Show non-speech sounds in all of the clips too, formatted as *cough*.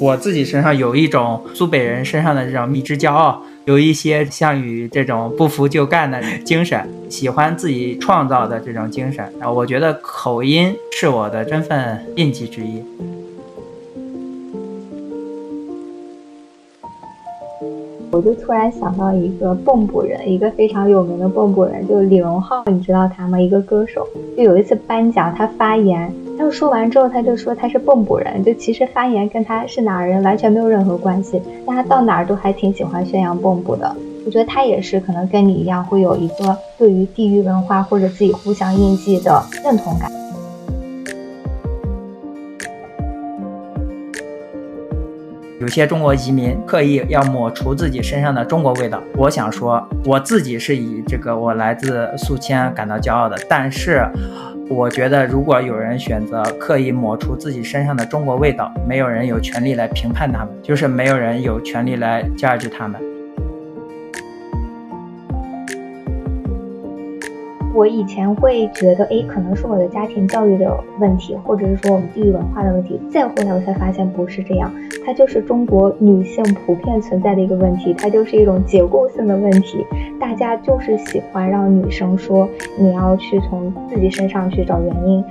我自己身上有一种苏北人身上的这种蜜汁骄傲，有一些项羽这种不服就干的精神，喜欢自己创造的这种精神。啊，我觉得口音是我的身份印记之一。我就突然想到一个蚌埠人，一个非常有名的蚌埠人，就是李荣浩，你知道他吗？一个歌手，就有一次颁奖，他发言，他说完之后，他就说他是蚌埠人，就其实发言跟他是哪儿人完全没有任何关系，但他到哪儿都还挺喜欢宣扬蚌埠的。我觉得他也是可能跟你一样，会有一个对于地域文化或者自己互相印记的认同感。些中国移民刻意要抹除自己身上的中国味道。我想说，我自己是以这个我来自宿迁感到骄傲的。但是，我觉得如果有人选择刻意抹除自己身上的中国味道，没有人有权利来评判他们，就是没有人有权利来 judge 他们。我以前会觉得，哎，可能是我的家庭教育的问题，或者是说我们地域文化的问题。再后来，我才发现不是这样，它就是中国女性普遍存在的一个问题，它就是一种结构性的问题。大家就是喜欢让女生说，你要去从自己身上去找原因。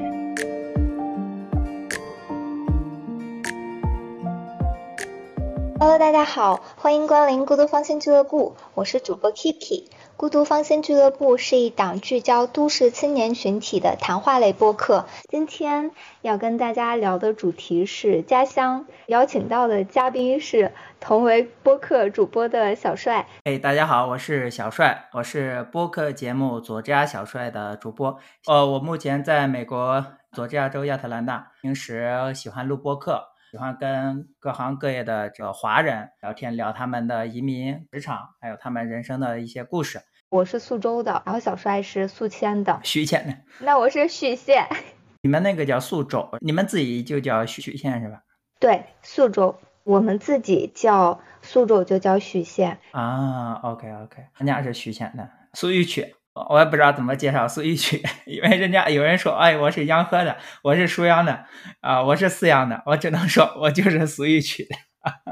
Hello，大家好，欢迎光临孤独芳心俱乐部，我是主播 Kiki。孤独芳心俱乐部是一档聚焦都市青年群体的谈话类播客。今天要跟大家聊的主题是家乡，邀请到的嘉宾是同为播客主播的小帅。哎，大家好，我是小帅，我是播客节目左家小帅的主播。呃，我目前在美国佐治亚州亚特兰大，平时喜欢录播客。喜欢跟各行各业的这个华人聊天，聊他们的移民、职场，还有他们人生的一些故事。我是宿州的，然后小帅是宿迁的，徐迁的。*laughs* 那我是许县。你们那个叫宿州，你们自己就叫许县是吧？对，宿州，我们自己叫宿州就叫许县。啊，OK OK，俺家是许县的，宿豫区。我也不知道怎么介绍苏玉区，*laughs* 因为人家有人说，哎，我是洋河的，我是舒阳的，啊，我是泗阳的，我只能说我就是苏玉区的。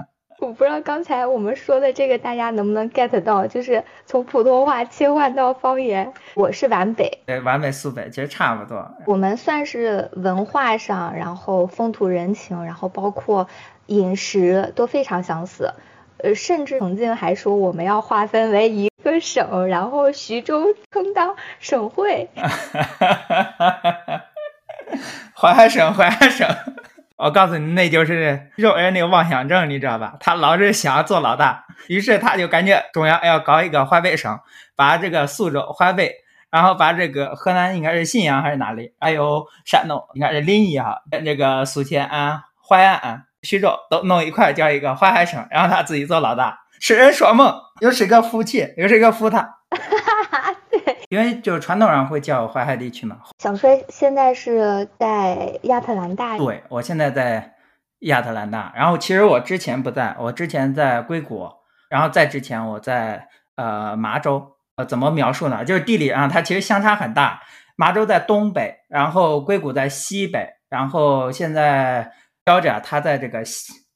*laughs* 我不知道刚才我们说的这个大家能不能 get 到，就是从普通话切换到方言。我是皖北，对，皖北苏北其实差不多。我们算是文化上，然后风土人情，然后包括饮食都非常相似。呃，甚至曾经还说我们要划分为一个省，然后徐州充当省会。*laughs* 淮海省，淮海省。我告诉你，那就是肉人那个妄想症，你知道吧？他老是想做老大，于是他就感觉中央要搞一个淮北省，把这个苏州、淮北，然后把这个河南应该是信阳还是哪里，还有山东应该是临沂哈，这个宿迁安、淮安。徐州都弄一块叫一个淮海省，然后他自己做老大，痴人说梦，又是个福气，又是个福他。*laughs* 对，因为就是传统上会叫淮海地区嘛。小崔现在是在亚特兰大。对，我现在在亚特兰大，然后其实我之前不在，我之前在硅谷，然后在之前我在呃麻州。呃，怎么描述呢？就是地理上它其实相差很大，麻州在东北，然后硅谷在西北，然后现在。标着他在这个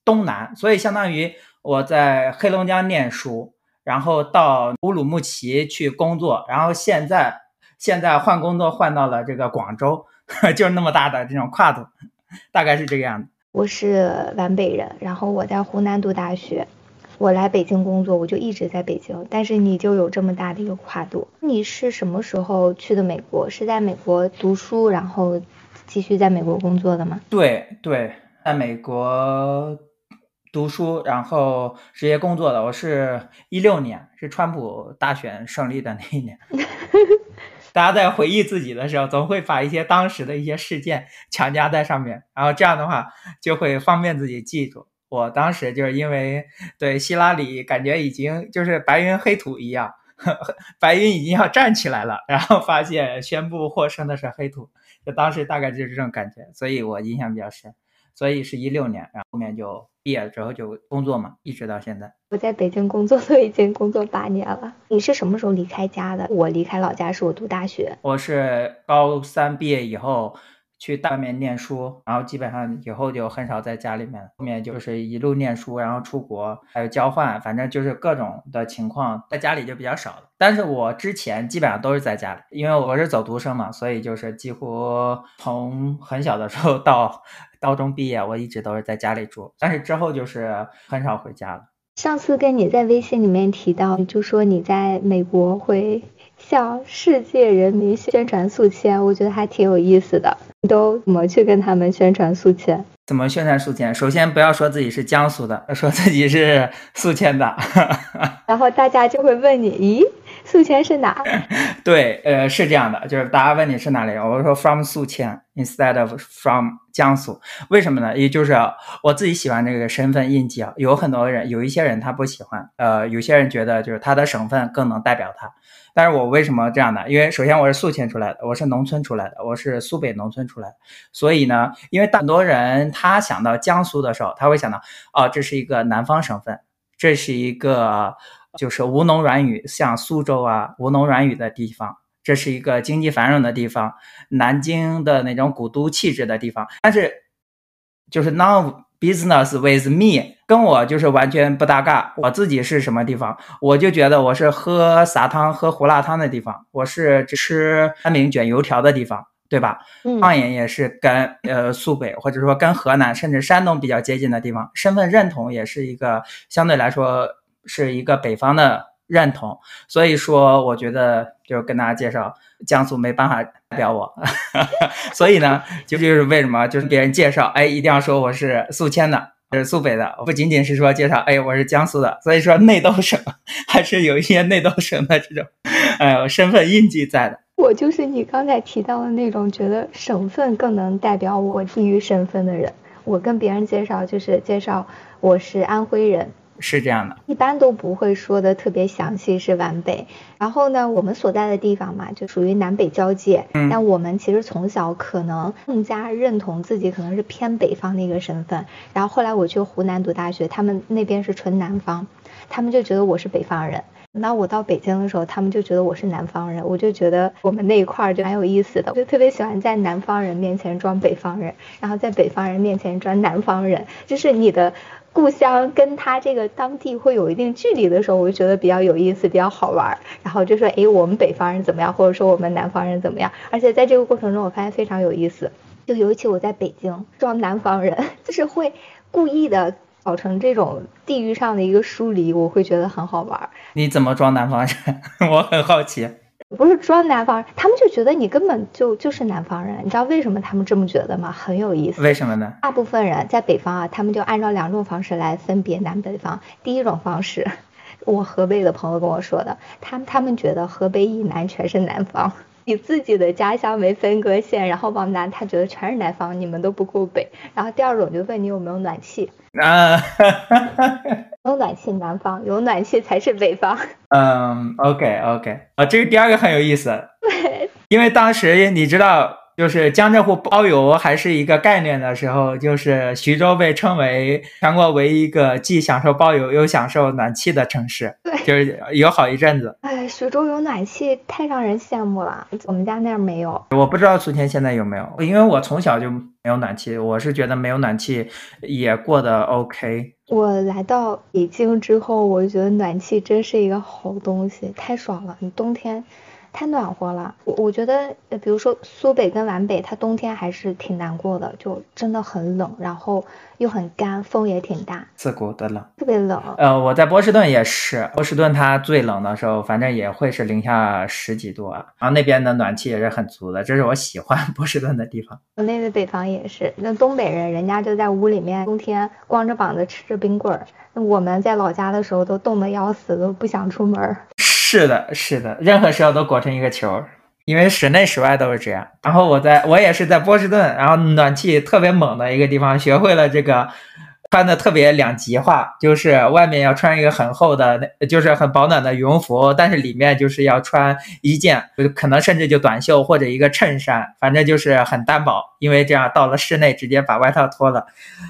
东南，所以相当于我在黑龙江念书，然后到乌鲁木齐去工作，然后现在现在换工作换到了这个广州，*laughs* 就是那么大的这种跨度，大概是这个样子。我是皖北人，然后我在湖南读大学，我来北京工作，我就一直在北京。但是你就有这么大的一个跨度，你是什么时候去的美国？是在美国读书，然后继续在美国工作的吗？对对。在美国读书，然后职业工作的，我是一六年，是川普大选胜利的那一年。*laughs* 大家在回忆自己的时候，总会把一些当时的一些事件强加在上面，然后这样的话就会方便自己记住。我当时就是因为对希拉里感觉已经就是白云黑土一样，*laughs* 白云已经要站起来了，然后发现宣布获胜的是黑土，就当时大概就是这种感觉，所以我印象比较深。所以是一六年，然后后面就毕业了之后就工作嘛，一直到现在。我在北京工作都已经工作八年了。你是什么时候离开家的？我离开老家是我读大学。我是高三毕业以后去外面念书，然后基本上以后就很少在家里面，后面就是一路念书，然后出国，还有交换，反正就是各种的情况，在家里就比较少了。但是我之前基本上都是在家里，因为我是走读生嘛，所以就是几乎从很小的时候到高中毕业，我一直都是在家里住。但是之后就是很少回家了。上次跟你在微信里面提到，就说你在美国会向世界人民宣传宿迁，我觉得还挺有意思的。你都怎么去跟他们宣传宿迁？怎么宣传宿迁？首先不要说自己是江苏的，说自己是宿迁的，*laughs* 然后大家就会问你，咦？宿迁是哪？*laughs* 对，呃，是这样的，就是大家问你是哪里，我说 from 宿迁 instead of from 江苏，为什么呢？也就是我自己喜欢这个身份印记啊，有很多人，有一些人他不喜欢，呃，有些人觉得就是他的省份更能代表他。但是我为什么这样呢？因为首先我是宿迁出来的，我是农村出来的，我是苏北农村出来的，所以呢，因为很多人他想到江苏的时候，他会想到，哦，这是一个南方省份，这是一个。就是吴侬软语，像苏州啊，吴侬软语的地方，这是一个经济繁荣的地方，南京的那种古都气质的地方。但是，就是 now business with me，跟我就是完全不搭嘎。我自己是什么地方？我就觉得我是喝撒汤、喝胡辣汤的地方，我是吃三明卷油条的地方，对吧？方言也是跟呃苏北或者说跟河南甚至山东比较接近的地方，身份认同也是一个相对来说。是一个北方的认同，所以说我觉得就是跟大家介绍，江苏没办法代表我，*laughs* 所以呢，就就是为什么就是别人介绍，哎，一定要说我是宿迁的，是苏北的，不仅仅是说介绍，哎，我是江苏的，所以说内斗省 *laughs* 还是有一些内斗省的这种，呃，身份印记在的。我就是你刚才提到的那种觉得省份更能代表我地域身份的人，我跟别人介绍就是介绍我是安徽人。是这样的，一般都不会说的特别详细，是皖北。然后呢，我们所在的地方嘛，就属于南北交界。嗯。但我们其实从小可能更加认同自己可能是偏北方的一个身份。然后后来我去湖南读大学，他们那边是纯南方，他们就觉得我是北方人。那我到北京的时候，他们就觉得我是南方人。我就觉得我们那一块儿就蛮有意思的，我就特别喜欢在南方人面前装北方人，然后在北方人面前装南方人，就是你的。故乡跟他这个当地会有一定距离的时候，我就觉得比较有意思，比较好玩。然后就说，哎，我们北方人怎么样，或者说我们南方人怎么样？而且在这个过程中，我发现非常有意思。就尤其我在北京装南方人，*laughs* 就是会故意的搞成这种地域上的一个疏离，我会觉得很好玩。你怎么装南方人？*laughs* 我很好奇。不是装南方人，他们就觉得你根本就就是南方人。你知道为什么他们这么觉得吗？很有意思。为什么呢？大部分人在北方啊，他们就按照两种方式来分别南北方。第一种方式，我河北的朋友跟我说的，他们他们觉得河北以南全是南方。以自己的家乡为分割线，然后往南，他觉得全是南方，你们都不够北。然后第二种就问你有没有暖气 *laughs* 啊，有暖气南方，有暖气才是北方。*laughs* 嗯，OK OK，啊，这个第二个很有意思，对，因为当时你知道。就是江浙沪包邮还是一个概念的时候，就是徐州被称为全国唯一一个既享受包邮又享受暖气的城市。对，就是有好一阵子。哎，徐州有暖气，太让人羡慕了。我们家那儿没有。我不知道宿迁现在有没有，因为我从小就没有暖气。我是觉得没有暖气也过得 OK。我来到北京之后，我觉得暖气真是一个好东西，太爽了。你冬天。太暖和了，我我觉得，比如说苏北跟皖北，它冬天还是挺难过的，就真的很冷，然后又很干，风也挺大，刺骨的冷，特别冷。呃，我在波士顿也是，波士顿它最冷的时候，反正也会是零下十几度啊，然后那边的暖气也是很足的，这是我喜欢 *laughs* 波士顿的地方。我那个北方也是，那东北人人家就在屋里面，冬天光着膀子吃着冰棍儿，那我们在老家的时候都冻得要死，都不想出门。是的，是的，任何时候都裹成一个球，因为室内室外都是这样。然后我在我也是在波士顿，然后暖气特别猛的一个地方，学会了这个。穿的特别两极化，就是外面要穿一个很厚的，就是很保暖的羽绒服，但是里面就是要穿一件，可能甚至就短袖或者一个衬衫，反正就是很单薄，因为这样到了室内直接把外套脱了，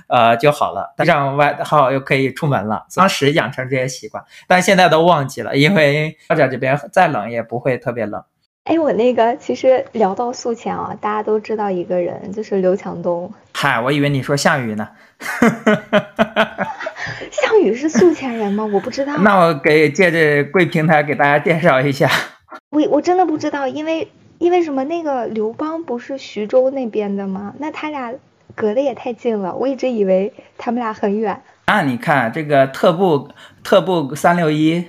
呃就好了，这样外套又可以出门了。当时养成这些习惯，但现在都忘记了，因为澳洲这边再冷也不会特别冷。哎，我那个其实聊到宿迁啊，大家都知道一个人，就是刘强东。嗨，我以为你说项羽呢。*laughs* 项羽是宿迁人吗？我不知道。那我给借着贵平台给大家介绍一下。我我真的不知道，因为因为什么？那个刘邦不是徐州那边的吗？那他俩隔得也太近了，我一直以为他们俩很远。那你看这个特步特步三六一，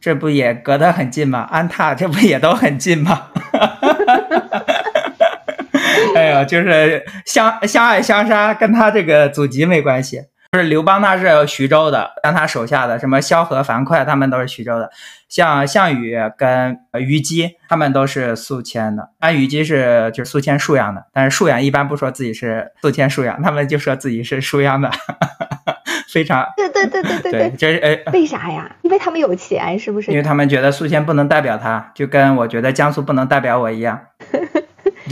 这不也隔得很近吗？安踏这不也都很近吗？就是相相爱相杀，跟他这个祖籍没关系。就是刘邦他是徐州的，但他手下的什么萧何、樊哙他们都是徐州的。像项羽跟虞姬他们都是宿迁的。但虞姬是就是宿迁沭阳的，但是沭阳一般不说自己是宿迁沭阳，他们就说自己是沭阳的。*laughs* 非常对对对对对对，这是呃为啥呀？因为他们有钱，是不是？因为他们觉得宿迁不能代表他，就跟我觉得江苏不能代表我一样，*laughs*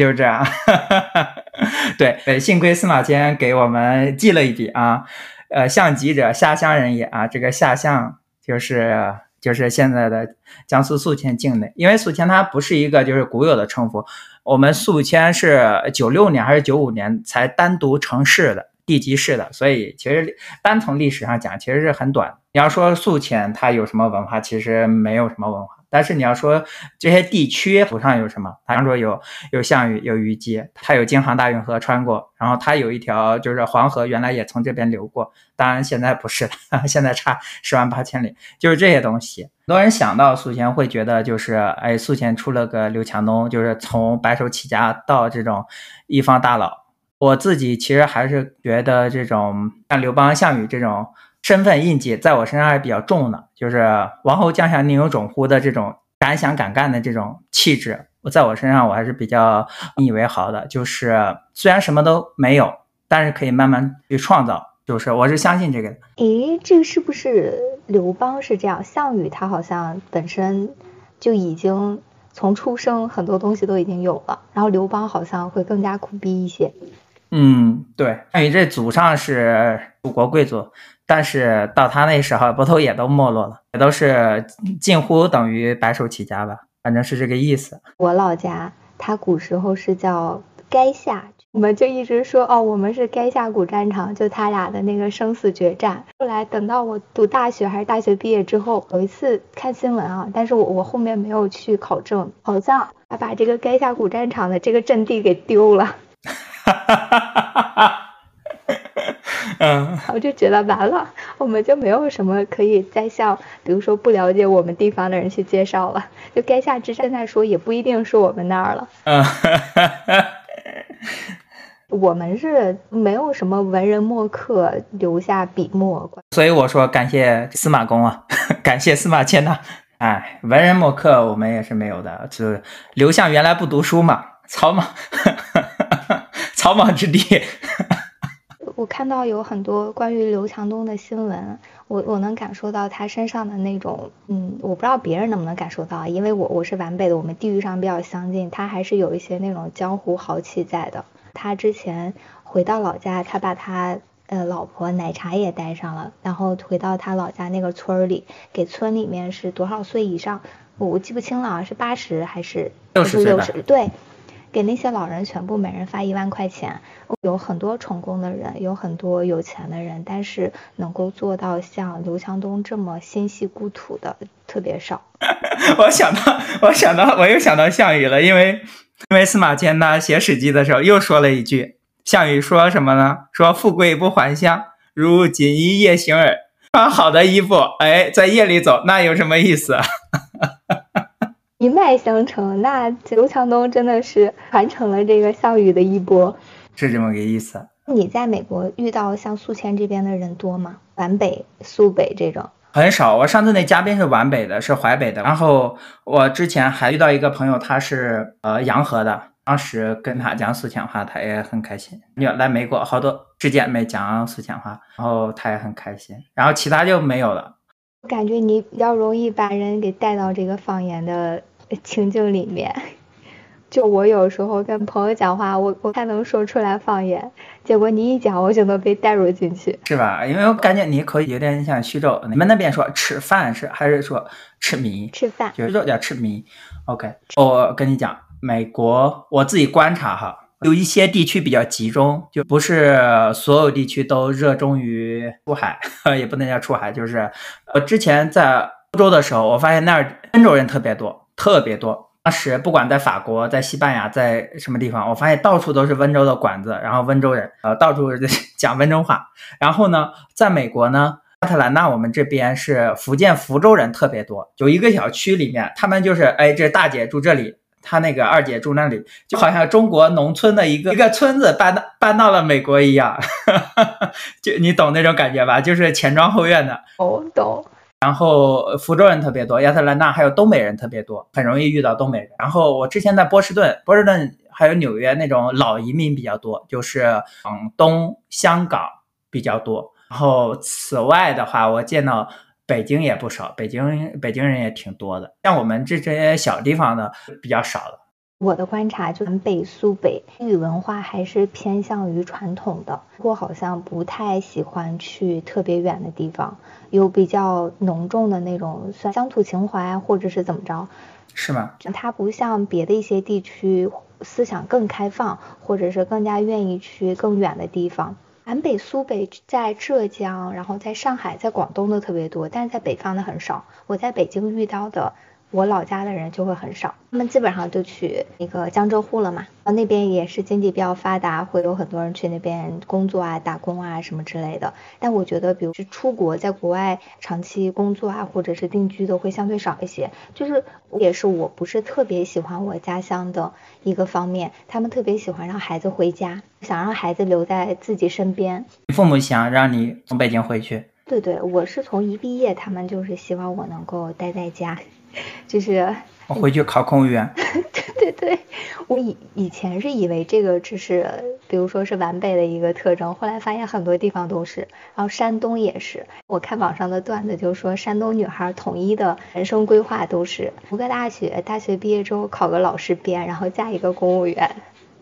就是这样。*laughs* 对，幸亏司马迁给我们记了一笔啊，呃，项籍者，下乡人也啊。这个下乡就是就是现在的江苏宿迁境内，因为宿迁它不是一个就是古有的称呼，我们宿迁是九六年还是九五年才单独成市的。地级市的，所以其实单从历史上讲，其实是很短。你要说宿迁它有什么文化，其实没有什么文化。但是你要说这些地区祖上有什么，比方说有有项羽，有虞姬，它有京杭大运河穿过，然后它有一条就是黄河，原来也从这边流过。当然现在不是了，*laughs* 现在差十万八千里。就是这些东西，很多人想到宿迁会觉得就是哎，宿迁出了个刘强东，就是从白手起家到这种一方大佬。我自己其实还是觉得这种像刘邦、项羽这种身份印记，在我身上还是比较重的。就是“王侯将相宁有种乎”的这种敢想敢干的这种气质，我在我身上我还是比较引以为豪的。就是虽然什么都没有，但是可以慢慢去创造。就是我是相信这个。诶，这个是不是刘邦是这样？项羽他好像本身就已经从出生很多东西都已经有了，然后刘邦好像会更加苦逼一些。嗯，对，项羽这祖上是楚国贵族，但是到他那时候，不都也都没落了，也都是近乎等于白手起家吧，反正是这个意思。我老家，他古时候是叫垓下，我们就一直说哦，我们是垓下古战场，就他俩的那个生死决战。后来等到我读大学还是大学毕业之后，有一次看新闻啊，但是我我后面没有去考证，好像他把这个垓下古战场的这个阵地给丢了。哈哈哈哈哈！嗯，我就觉得完了，我们就没有什么可以再向，比如说不了解我们地方的人去介绍了。就该下之战，现在说也不一定是我们那儿了。嗯，*laughs* 我们是没有什么文人墨客留下笔墨。所以我说感谢司马公啊，*laughs* 感谢司马迁呐。哎，文人墨客我们也是没有的，就刘向原来不读书嘛，草莽。草莽之地。*laughs* 我看到有很多关于刘强东的新闻，我我能感受到他身上的那种，嗯，我不知道别人能不能感受到，因为我我是皖北的，我们地域上比较相近，他还是有一些那种江湖豪气在的。他之前回到老家，他把他呃老婆奶茶也带上了，然后回到他老家那个村里，给村里面是多少岁以上，我我记不清了，是八十还是六十六十？对。给那些老人全部每人发一万块钱，有很多成功的人，有很多有钱的人，但是能够做到像刘强东这么心系故土的特别少。*laughs* 我想到，我想到，我又想到项羽了，因为因为司马迁呢写《史记》的时候又说了一句，项羽说什么呢？说富贵不还乡，如锦衣夜行耳。穿好的衣服，哎，在夜里走，那有什么意思？一脉相承，那刘强东真的是传承了这个项羽的衣钵，是这么个意思。你在美国遇到像宿迁这边的人多吗？皖北、苏北这种很少。我上次那嘉宾是皖北的，是淮北的。然后我之前还遇到一个朋友，他是呃洋河的，当时跟他讲宿迁话，他也很开心。要来美国，好多师姐妹讲宿迁话，然后他也很开心。然后其他就没有了。我感觉你比较容易把人给带到这个方言的。*laughs* 情境里面，就我有时候跟朋友讲话，我我才能说出来方言，结果你一讲，我就能被带入进去，是吧？因为我感觉你口音有点像徐州，你们那边说吃饭是还是说吃米？吃饭，徐州叫吃米。OK，我跟你讲，美国我自己观察哈，有一些地区比较集中，就不是所有地区都热衷于出海，*laughs* 也不能叫出海，就是我之前在欧洲的时候，我发现那儿温州人特别多，特别多。当时不管在法国、在西班牙、在什么地方，我发现到处都是温州的馆子，然后温州人，呃，到处 *laughs* 讲温州话。然后呢，在美国呢，亚特兰大我们这边是福建福州人特别多，有一个小区里面，他们就是，哎，这大姐住这里，她那个二姐住那里，就好像中国农村的一个一个村子搬到搬到了美国一样，*laughs* 就你懂那种感觉吧？就是前庄后院的。哦，懂。然后福州人特别多，亚特兰大还有东北人特别多，很容易遇到东北人。然后我之前在波士顿，波士顿还有纽约那种老移民比较多，就是广东、香港比较多。然后此外的话，我见到北京也不少，北京北京人也挺多的。像我们这这些小地方的比较少了。我的观察，就南北苏北英语文化还是偏向于传统的，我好像不太喜欢去特别远的地方，有比较浓重的那种算乡土情怀，或者是怎么着，是吗？它不像别的一些地区思想更开放，或者是更加愿意去更远的地方。南北苏北在浙江，然后在上海，在广东的特别多，但是在北方的很少。我在北京遇到的。我老家的人就会很少，他们基本上就去那个江浙沪了嘛，然后那边也是经济比较发达，会有很多人去那边工作啊、打工啊什么之类的。但我觉得，比如是出国，在国外长期工作啊，或者是定居的会相对少一些。就是也是我不是特别喜欢我家乡的一个方面，他们特别喜欢让孩子回家，想让孩子留在自己身边。你父母想让你从北京回去？对对，我是从一毕业，他们就是希望我能够待在家。就是我回去考公务员。*laughs* 对对对，我以以前是以为这个只是，比如说是皖北的一个特征，后来发现很多地方都是，然后山东也是。我看网上的段子就说，山东女孩统一的人生规划都是读个大学，大学毕业之后考个老师编，然后嫁一个公务员。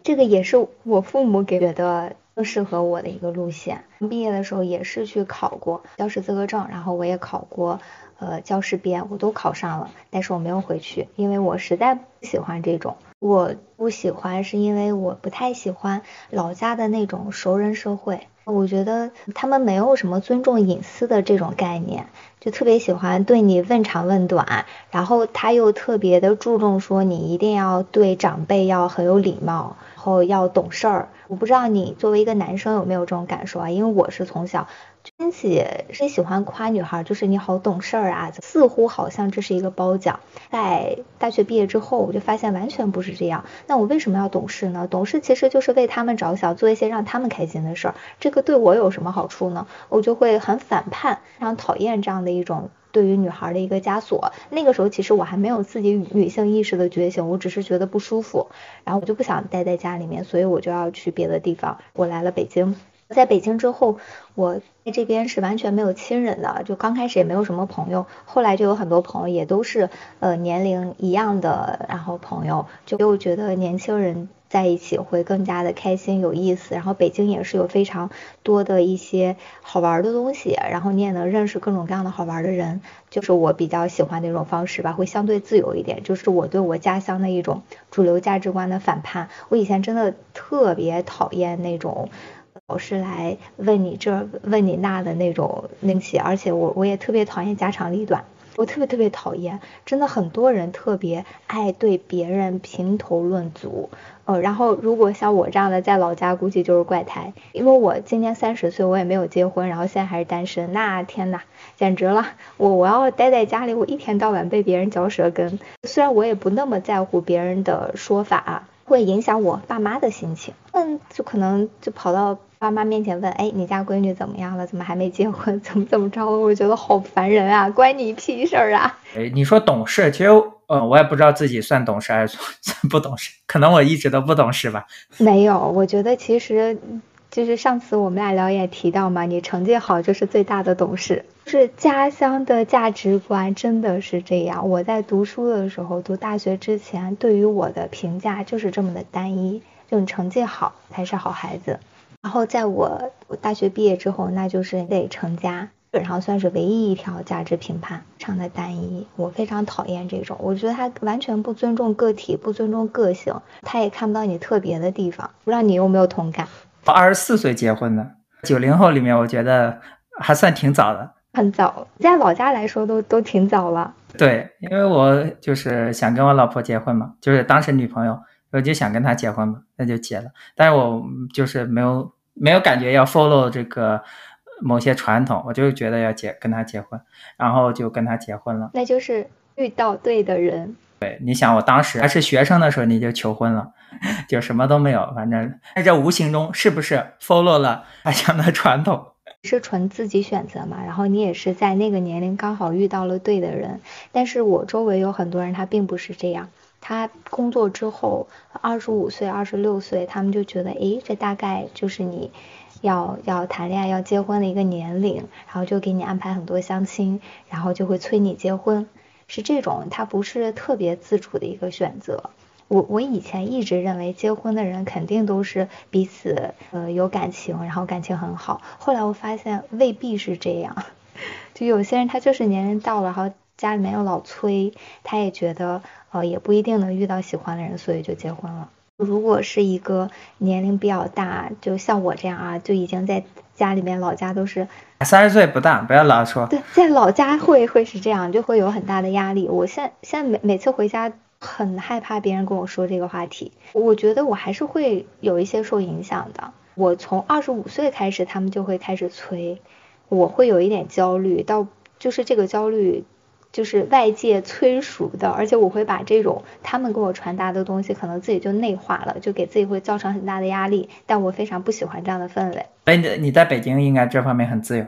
这个也是我父母给的更适合我的一个路线。毕业的时候也是去考过教师资格证，然后我也考过。呃，教师编我都考上了，但是我没有回去，因为我实在不喜欢这种。我不喜欢是因为我不太喜欢老家的那种熟人社会，我觉得他们没有什么尊重隐私的这种概念，就特别喜欢对你问长问短，然后他又特别的注重说你一定要对长辈要很有礼貌，然后要懂事儿。我不知道你作为一个男生有没有这种感受啊？因为我是从小。亲戚是喜欢夸女孩，就是你好懂事儿啊，似乎好像这是一个褒奖。在大学毕业之后，我就发现完全不是这样。那我为什么要懂事呢？懂事其实就是为他们着想，做一些让他们开心的事儿。这个对我有什么好处呢？我就会很反叛，非常讨厌这样的的一种对于女孩的一个枷锁。那个时候其实我还没有自己女性意识的觉醒，我只是觉得不舒服，然后我就不想待在家里面，所以我就要去别的地方。我来了北京。在北京之后，我在这边是完全没有亲人的，就刚开始也没有什么朋友，后来就有很多朋友，也都是呃年龄一样的，然后朋友就又觉得年轻人在一起会更加的开心有意思。然后北京也是有非常多的一些好玩的东西，然后你也能认识各种各样的好玩的人，就是我比较喜欢的一种方式吧，会相对自由一点，就是我对我家乡的一种主流价值观的反叛。我以前真的特别讨厌那种。老师来问你这问你那的那种那些，而且我我也特别讨厌家长里短，我特别特别讨厌，真的很多人特别爱对别人评头论足，呃，然后如果像我这样的在老家，估计就是怪胎，因为我今年三十岁，我也没有结婚，然后现在还是单身，那天呐，简直了，我我要待在家里，我一天到晚被别人嚼舌根，虽然我也不那么在乎别人的说法，会影响我爸妈的心情，嗯，就可能就跑到。爸妈面前问，哎，你家闺女怎么样了？怎么还没结婚？*laughs* 怎么怎么着？我觉得好烦人啊，关你屁事儿啊！哎，你说懂事，其实，嗯，我也不知道自己算懂事还是 *laughs* 算不懂事，可能我一直都不懂事吧。没有，我觉得其实就是上次我们俩聊也提到嘛，你成绩好就是最大的懂事。是家乡的价值观真的是这样。我在读书的时候，读大学之前，对于我的评价就是这么的单一，就你成绩好才是好孩子。然后在我大学毕业之后，那就是得成家。基本上算是唯一一条价值评判，非常的单一。我非常讨厌这种，我觉得他完全不尊重个体，不尊重个性，他也看不到你特别的地方。不知道你有没有同感？我二十四岁结婚的，九零后里面，我觉得还算挺早的。很早，在老家来说都都挺早了。对，因为我就是想跟我老婆结婚嘛，就是当时女朋友，我就想跟她结婚嘛，那就结了。但是我就是没有没有感觉要 follow 这个。某些传统，我就觉得要结跟他结婚，然后就跟他结婚了。那就是遇到对的人。对，你想我当时还是学生的时候你就求婚了，*laughs* 就什么都没有，反正在这无形中是不是 follow 了家乡的传统？是纯自己选择嘛？然后你也是在那个年龄刚好遇到了对的人。但是我周围有很多人他并不是这样，他工作之后二十五岁、二十六岁，他们就觉得，诶，这大概就是你。要要谈恋爱要结婚的一个年龄，然后就给你安排很多相亲，然后就会催你结婚，是这种，他不是特别自主的一个选择。我我以前一直认为结婚的人肯定都是彼此呃有感情，然后感情很好。后来我发现未必是这样，*laughs* 就有些人他就是年龄到了，然后家里面又老催，他也觉得呃也不一定能遇到喜欢的人，所以就结婚了。如果是一个年龄比较大，就像我这样啊，就已经在家里面老家都是三十岁不大，不要老说。对，在老家会会是这样，就会有很大的压力。我现现在每每次回家，很害怕别人跟我说这个话题。我觉得我还是会有一些受影响的。我从二十五岁开始，他们就会开始催，我会有一点焦虑，到就是这个焦虑。就是外界催熟的，而且我会把这种他们给我传达的东西，可能自己就内化了，就给自己会造成很大的压力。但我非常不喜欢这样的氛围。哎，你你在北京应该这方面很自由。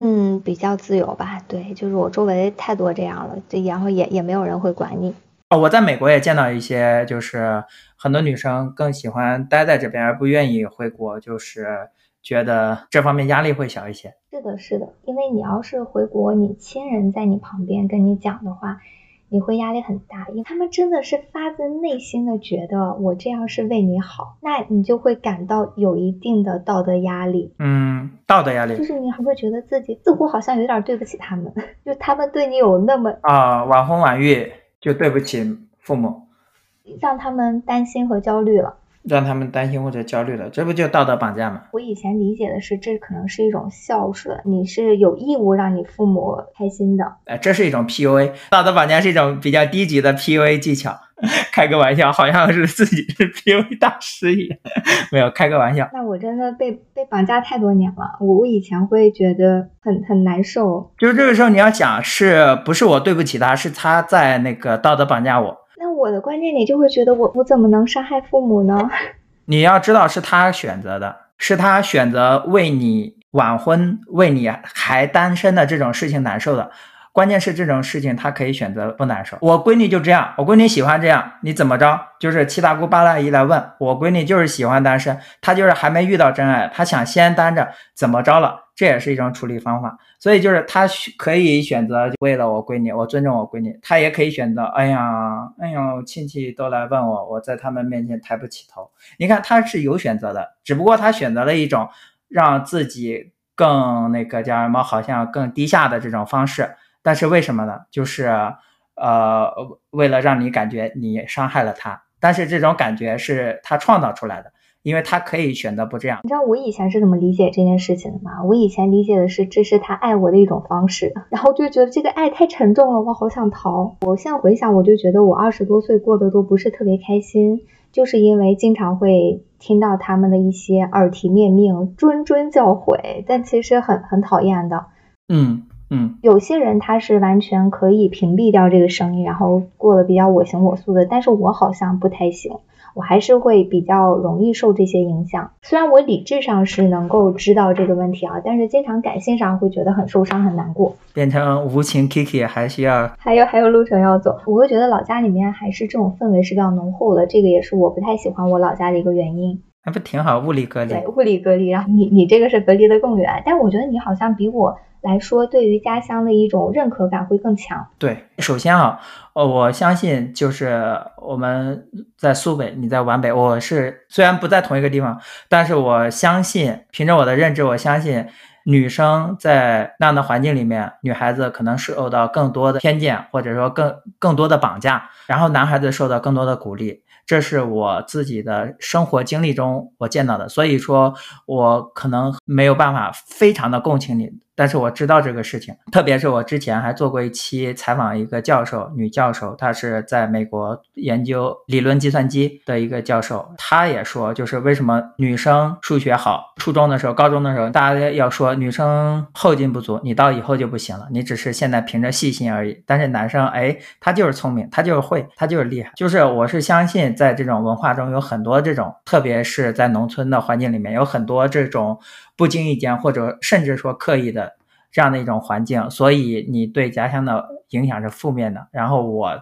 嗯，比较自由吧。对，就是我周围太多这样了，就然后也也没有人会管你。哦，我在美国也见到一些，就是很多女生更喜欢待在这边，而不愿意回国，就是。觉得这方面压力会小一些。是的，是的，因为你要是回国，你亲人在你旁边跟你讲的话，你会压力很大，因为他们真的是发自内心的觉得我这样是为你好，那你就会感到有一定的道德压力。嗯，道德压力，就是你还会觉得自己似乎好像有点对不起他们，*laughs* 就他们对你有那么啊晚婚晚育，就对不起父母，让他们担心和焦虑了。让他们担心或者焦虑了，这不就道德绑架吗？我以前理解的是，这可能是一种孝顺，你是有义务让你父母开心的。哎，这是一种 PUA，道德绑架是一种比较低级的 PUA 技巧。*laughs* 开个玩笑，好像是自己是 PUA 大师一样。没有，开个玩笑。那我真的被被绑架太多年了，我我以前会觉得很很难受。就是这个时候你要想，是不是我对不起他，是他在那个道德绑架我。那我的观念里就会觉得我我怎么能伤害父母呢？*laughs* 你要知道是他选择的，是他选择为你晚婚，为你还单身的这种事情难受的。关键是这种事情，他可以选择不难受。我闺女就这样，我闺女喜欢这样，你怎么着？就是七大姑八大姨来问我闺女，就是喜欢单身，她就是还没遇到真爱，她想先单着，怎么着了？这也是一种处理方法。所以就是他可以选择为了我闺女，我尊重我闺女，他也可以选择，哎呀，哎呦，亲戚都来问我，我在他们面前抬不起头。你看他是有选择的，只不过他选择了一种让自己更那个叫什么，好像更低下的这种方式。但是为什么呢？就是，呃，为了让你感觉你伤害了他，但是这种感觉是他创造出来的，因为他可以选择不这样。你知道我以前是怎么理解这件事情的吗？我以前理解的是这是他爱我的一种方式，然后就觉得这个爱太沉重了，我好想逃。我现在回想，我就觉得我二十多岁过得都不是特别开心，就是因为经常会听到他们的一些耳提面命、谆谆教诲，但其实很很讨厌的。嗯。嗯，有些人他是完全可以屏蔽掉这个声音，然后过得比较我行我素的，但是我好像不太行，我还是会比较容易受这些影响。虽然我理智上是能够知道这个问题啊，但是经常感性上会觉得很受伤很难过。变成无情 Kiki 还需要，*laughs* 还有还有路程要走。我会觉得老家里面还是这种氛围是比较浓厚的，这个也是我不太喜欢我老家的一个原因。那不挺好？物理隔离，对，物理隔离。然后你你这个是隔离的更远，但我觉得你好像比我来说，对于家乡的一种认可感会更强。对，首先啊，呃，我相信就是我们在苏北，你在皖北，我是虽然不在同一个地方，但是我相信，凭着我的认知，我相信女生在那样的环境里面，女孩子可能受到更多的偏见，或者说更更多的绑架，然后男孩子受到更多的鼓励。这是我自己的生活经历中我见到的，所以说我可能没有办法非常的共情你。但是我知道这个事情，特别是我之前还做过一期采访一个教授，女教授，她是在美国研究理论计算机的一个教授，她也说，就是为什么女生数学好，初中的时候、高中的时候，大家要说女生后劲不足，你到以后就不行了，你只是现在凭着细心而已。但是男生，哎，他就是聪明，他就是会，他就是厉害。就是我是相信，在这种文化中有很多这种，特别是在农村的环境里面，有很多这种。不经意间，或者甚至说刻意的这样的一种环境，所以你对家乡的影响是负面的。然后我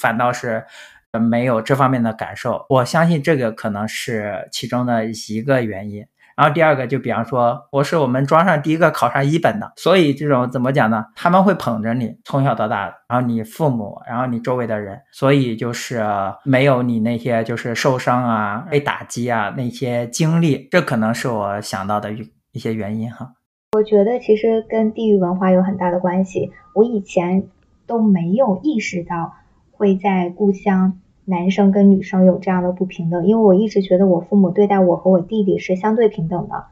反倒是没有这方面的感受。我相信这个可能是其中的一个原因。然后第二个，就比方说，我是我们庄上第一个考上一本的，所以这种怎么讲呢？他们会捧着你从小到大，然后你父母，然后你周围的人，所以就是没有你那些就是受伤啊、被打击啊那些经历，这可能是我想到的一一些原因哈。我觉得其实跟地域文化有很大的关系。我以前都没有意识到会在故乡。男生跟女生有这样的不平等，因为我一直觉得我父母对待我和我弟弟是相对平等的，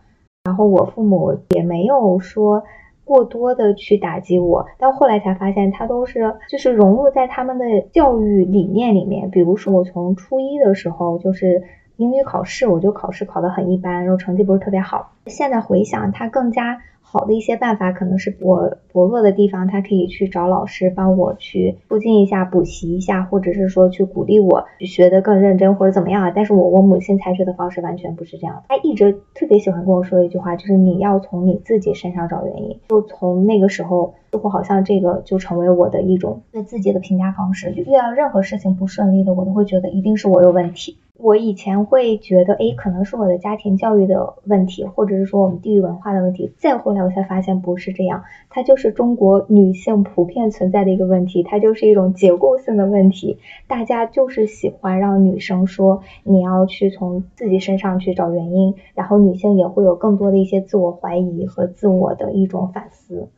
然后我父母也没有说过多的去打击我，但后来才发现他都是就是融入在他们的教育理念里面。比如说我从初一的时候就是英语考试，我就考试考得很一般，然后成绩不是特别好。现在回想，他更加。好的一些办法可能是我薄弱的地方，他可以去找老师帮我去促进一下、补习一下，或者是说去鼓励我学得更认真或者怎么样。但是我我母亲采取的方式完全不是这样，她一直特别喜欢跟我说一句话，就是你要从你自己身上找原因。就从那个时候，似乎好像这个就成为我的一种对自己的评价方式。就遇到任何事情不顺利的，我都会觉得一定是我有问题。我以前会觉得，哎，可能是我的家庭教育的问题，或者是说我们地域文化的问题。再后来，我才发现不是这样，它就是中国女性普遍存在的一个问题，它就是一种结构性的问题。大家就是喜欢让女生说你要去从自己身上去找原因，然后女性也会有更多的一些自我怀疑和自我的一种反思。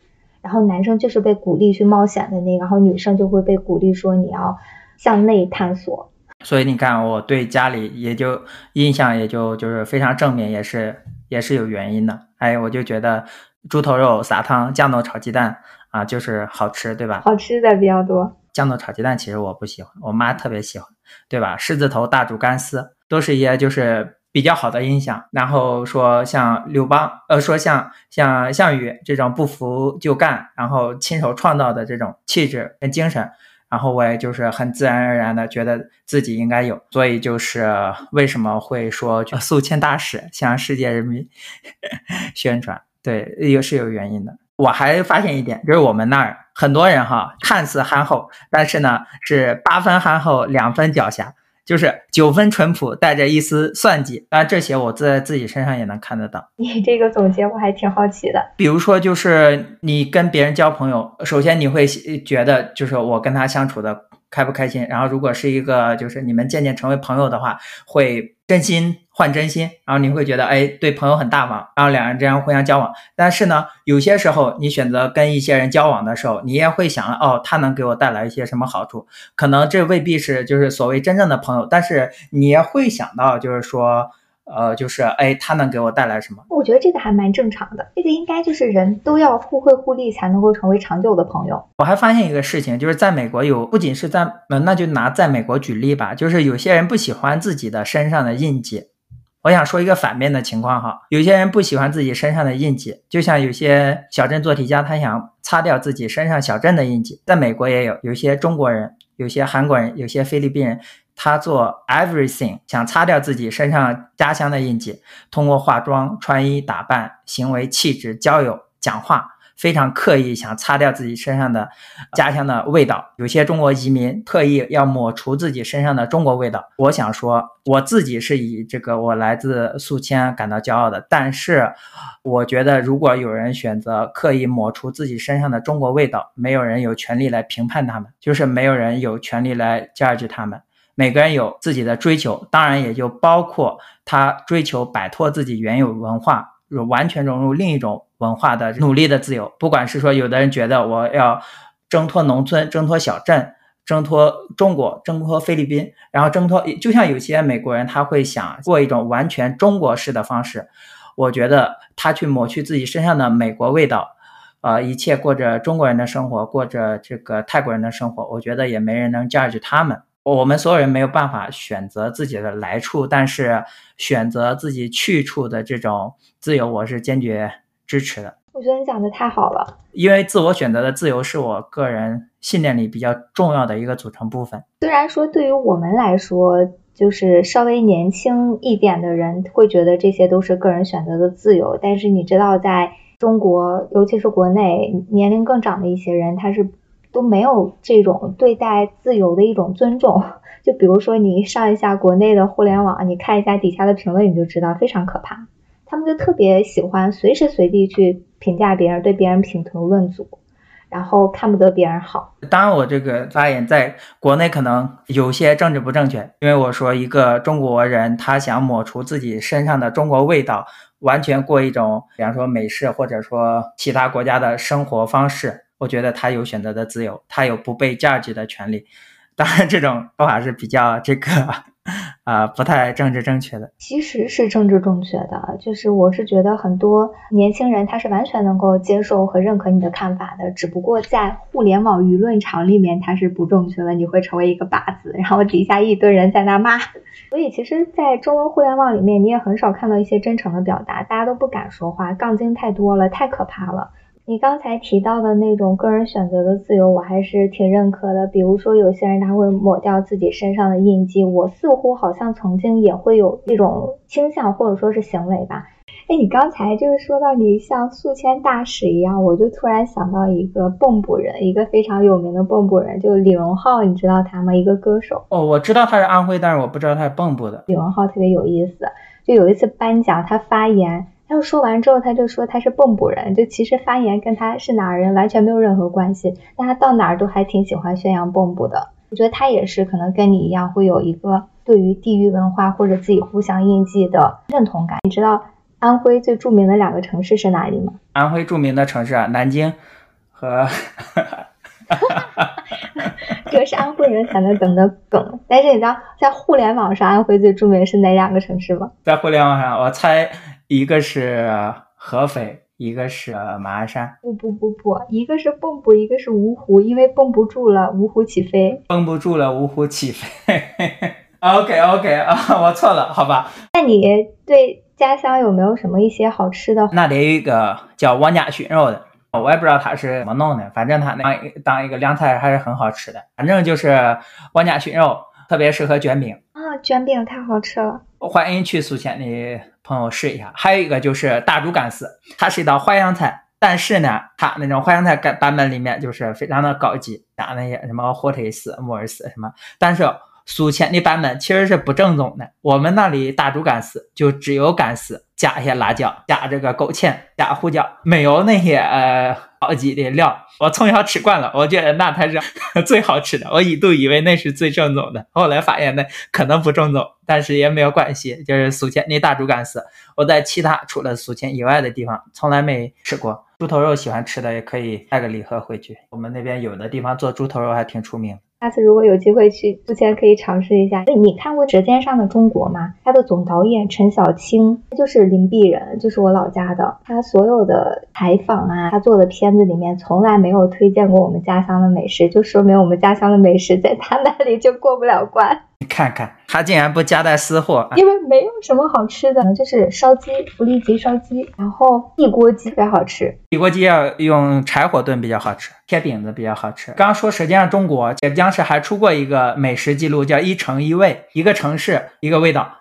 然后男生就是被鼓励去冒险的那个，然后女生就会被鼓励说你要向内探索。所以你看，我对家里也就印象也就就是非常正面，也是也是有原因的。哎，我就觉得猪头肉撒汤、酱豆炒鸡蛋啊，就是好吃，对吧？好吃的比较多。酱豆炒鸡蛋其实我不喜欢，我妈特别喜欢，对吧？狮子头、大煮干丝都是一些就是比较好的印象。然后说像刘邦，呃，说像像项羽这种不服就干，然后亲手创造的这种气质跟精神。然后我也就是很自然而然的觉得自己应该有，所以就是为什么会说宿迁大使向世界人民 *laughs* 宣传，对，也是有原因的。我还发现一点，就是我们那儿很多人哈，看似憨厚，但是呢是八分憨厚，两分狡黠。就是九分淳朴，带着一丝算计，当然这些我在自己身上也能看得到。你这个总结我还挺好奇的。比如说，就是你跟别人交朋友，首先你会觉得，就是我跟他相处的。开不开心？然后如果是一个，就是你们渐渐成为朋友的话，会真心换真心，然后你会觉得，哎，对朋友很大方，然后两人之间互相交往。但是呢，有些时候你选择跟一些人交往的时候，你也会想了，哦，他能给我带来一些什么好处？可能这未必是就是所谓真正的朋友，但是你也会想到，就是说。呃，就是哎，他能给我带来什么？我觉得这个还蛮正常的，这个应该就是人都要互惠互利才能够成为长久的朋友。我还发现一个事情，就是在美国有，不仅是在，那就拿在美国举例吧，就是有些人不喜欢自己的身上的印记。我想说一个反面的情况哈，有些人不喜欢自己身上的印记，就像有些小镇做题家，他想擦掉自己身上小镇的印记。在美国也有，有些中国人，有些韩国人，有些菲律宾人。他做 everything，想擦掉自己身上家乡的印记，通过化妆、穿衣打扮、行为、气质、交友、讲话，非常刻意想擦掉自己身上的家乡的味道。有些中国移民特意要抹除自己身上的中国味道。我想说，我自己是以这个我来自宿迁感到骄傲的。但是，我觉得如果有人选择刻意抹除自己身上的中国味道，没有人有权利来评判他们，就是没有人有权利来 judge 他们。每个人有自己的追求，当然也就包括他追求摆脱自己原有文化，完全融入另一种文化的努力的自由。不管是说，有的人觉得我要挣脱农村、挣脱小镇、挣脱中国、挣脱菲律宾，然后挣脱，就像有些美国人他会想过一种完全中国式的方式。我觉得他去抹去自己身上的美国味道，呃，一切过着中国人的生活，过着这个泰国人的生活，我觉得也没人能驾驭他们。我们所有人没有办法选择自己的来处，但是选择自己去处的这种自由，我是坚决支持的。我觉得你讲的太好了，因为自我选择的自由是我个人信念里比较重要的一个组成部分。虽然说对于我们来说，就是稍微年轻一点的人会觉得这些都是个人选择的自由，但是你知道，在中国，尤其是国内，年龄更长的一些人，他是。都没有这种对待自由的一种尊重，就比如说你上一下国内的互联网，你看一下底下的评论，你就知道非常可怕。他们就特别喜欢随时随地去评价别人，对别人品头论足，然后看不得别人好。当然，我这个发言在国内可能有些政治不正确，因为我说一个中国人他想抹除自己身上的中国味道，完全过一种，比方说美式或者说其他国家的生活方式。我觉得他有选择的自由，他有不被价值的权利。当然，这种说法是比较这个啊不太政治正确的。其实是政治正确的，就是我是觉得很多年轻人他是完全能够接受和认可你的看法的，只不过在互联网舆论场里面他是不正确的，你会成为一个靶子，然后底下一堆人在那骂。所以其实，在中文互联网里面，你也很少看到一些真诚的表达，大家都不敢说话，杠精太多了，太可怕了。你刚才提到的那种个人选择的自由，我还是挺认可的。比如说，有些人他会抹掉自己身上的印记，我似乎好像曾经也会有这种倾向或者说是行为吧。哎，你刚才就是说到你像宿迁大使一样，我就突然想到一个蚌埠人，一个非常有名的蚌埠人，就李荣浩，你知道他吗？一个歌手。哦，我知道他是安徽，但是我不知道他是蚌埠的。李荣浩特别有意思，就有一次颁奖，他发言。他说完之后，他就说他是蚌埠人，就其实发言跟他是哪儿人完全没有任何关系。但他到哪儿都还挺喜欢宣扬蚌埠的。我觉得他也是可能跟你一样，会有一个对于地域文化或者自己互相印记的认同感。你知道安徽最著名的两个城市是哪里吗？*laughs* 安徽著名的城市啊，南京和。*laughs* 这个是安徽人才能懂的梗。但是你知道在互联网上安徽最著名是哪两个城市吗？在互联网上，我猜。一个是合肥，一个是马鞍山。不不不不，一个是蚌埠，一个是芜湖，因为蚌不住了，芜湖起飞。蚌不住了，芜湖起飞。*laughs* OK OK 啊，*laughs* 我错了，好吧。那你对家乡有没有什么一些好吃的？那里有一个叫王家熏肉的，我也不知道他是怎么弄的，反正他那当一个凉菜还是很好吃的。反正就是王家熏肉，特别适合卷饼。啊，卷饼太好吃了。欢迎去宿迁的朋友试一下。还有一个就是大竹干丝，它是一道淮扬菜，但是呢，它那种淮扬菜版版本里面就是非常的高级，加那些什么火腿丝、木耳丝什么。但是宿迁的版本其实是不正宗的，我们那里大煮干丝就只有干丝。加一些辣椒，加这个勾芡，加胡椒，没有那些呃高级的料。我从小吃惯了，我觉得那才是 *laughs* 最好吃的。我一度以为那是最正宗的，后来发现那可能不正宗，但是也没有关系。就是宿迁那大猪肝丝，我在其他除了宿迁以外的地方从来没吃过。猪头肉喜欢吃的也可以带个礼盒回去。我们那边有的地方做猪头肉还挺出名。下次如果有机会去宿迁，可以尝试一下。你看过《舌尖上的中国》吗？他的总导演陈小青，他就是灵璧人，就是我老家的。他所有的采访啊，他做的片子里面从来没有推荐过我们家乡的美食，就说明我们家乡的美食在他那里就过不了关。你看看，他竟然不夹带私货，因为没有什么好吃的，就是烧鸡，福利鸡烧鸡，然后地锅鸡特别好吃，地锅鸡要用柴火炖比较好吃，贴饼子比较好吃。刚刚说舌尖上中国，浙江市还出过一个美食记录，叫一城一味，一个城市一个味道。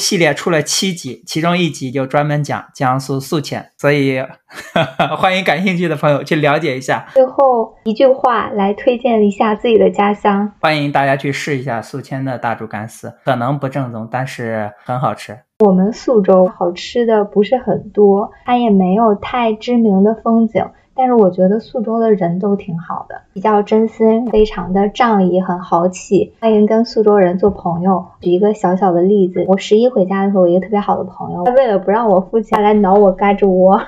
系列出了七集，其中一集就专门讲江苏宿迁，所以 *laughs* 欢迎感兴趣的朋友去了解一下。最后一句话来推荐一下自己的家乡，欢迎大家去试一下宿迁的大煮干丝，可能不正宗，但是很好吃。我们宿州好吃的不是很多，它也没有太知名的风景。但是我觉得宿州的人都挺好的，比较真心，非常的仗义，很豪气，欢迎跟宿州人做朋友。举一个小小的例子，我十一回家的时候，我一个特别好的朋友，他为了不让我父亲来挠我胳肢窝，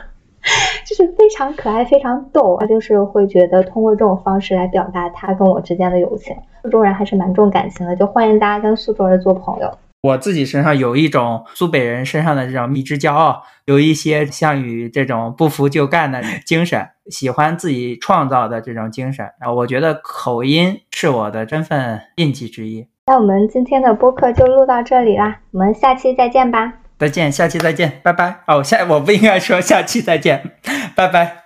*laughs* 就是非常可爱，非常逗。他就是会觉得通过这种方式来表达他跟我之间的友情。宿州人还是蛮重感情的，就欢迎大家跟宿州人做朋友。我自己身上有一种苏北人身上的这种迷之骄傲，有一些项羽这种不服就干的精神，喜欢自己创造的这种精神。啊，我觉得口音是我的身份印记之一。那我们今天的播客就录到这里啦，我们下期再见吧。再见，下期再见，拜拜。哦，下我不应该说下期再见，拜拜。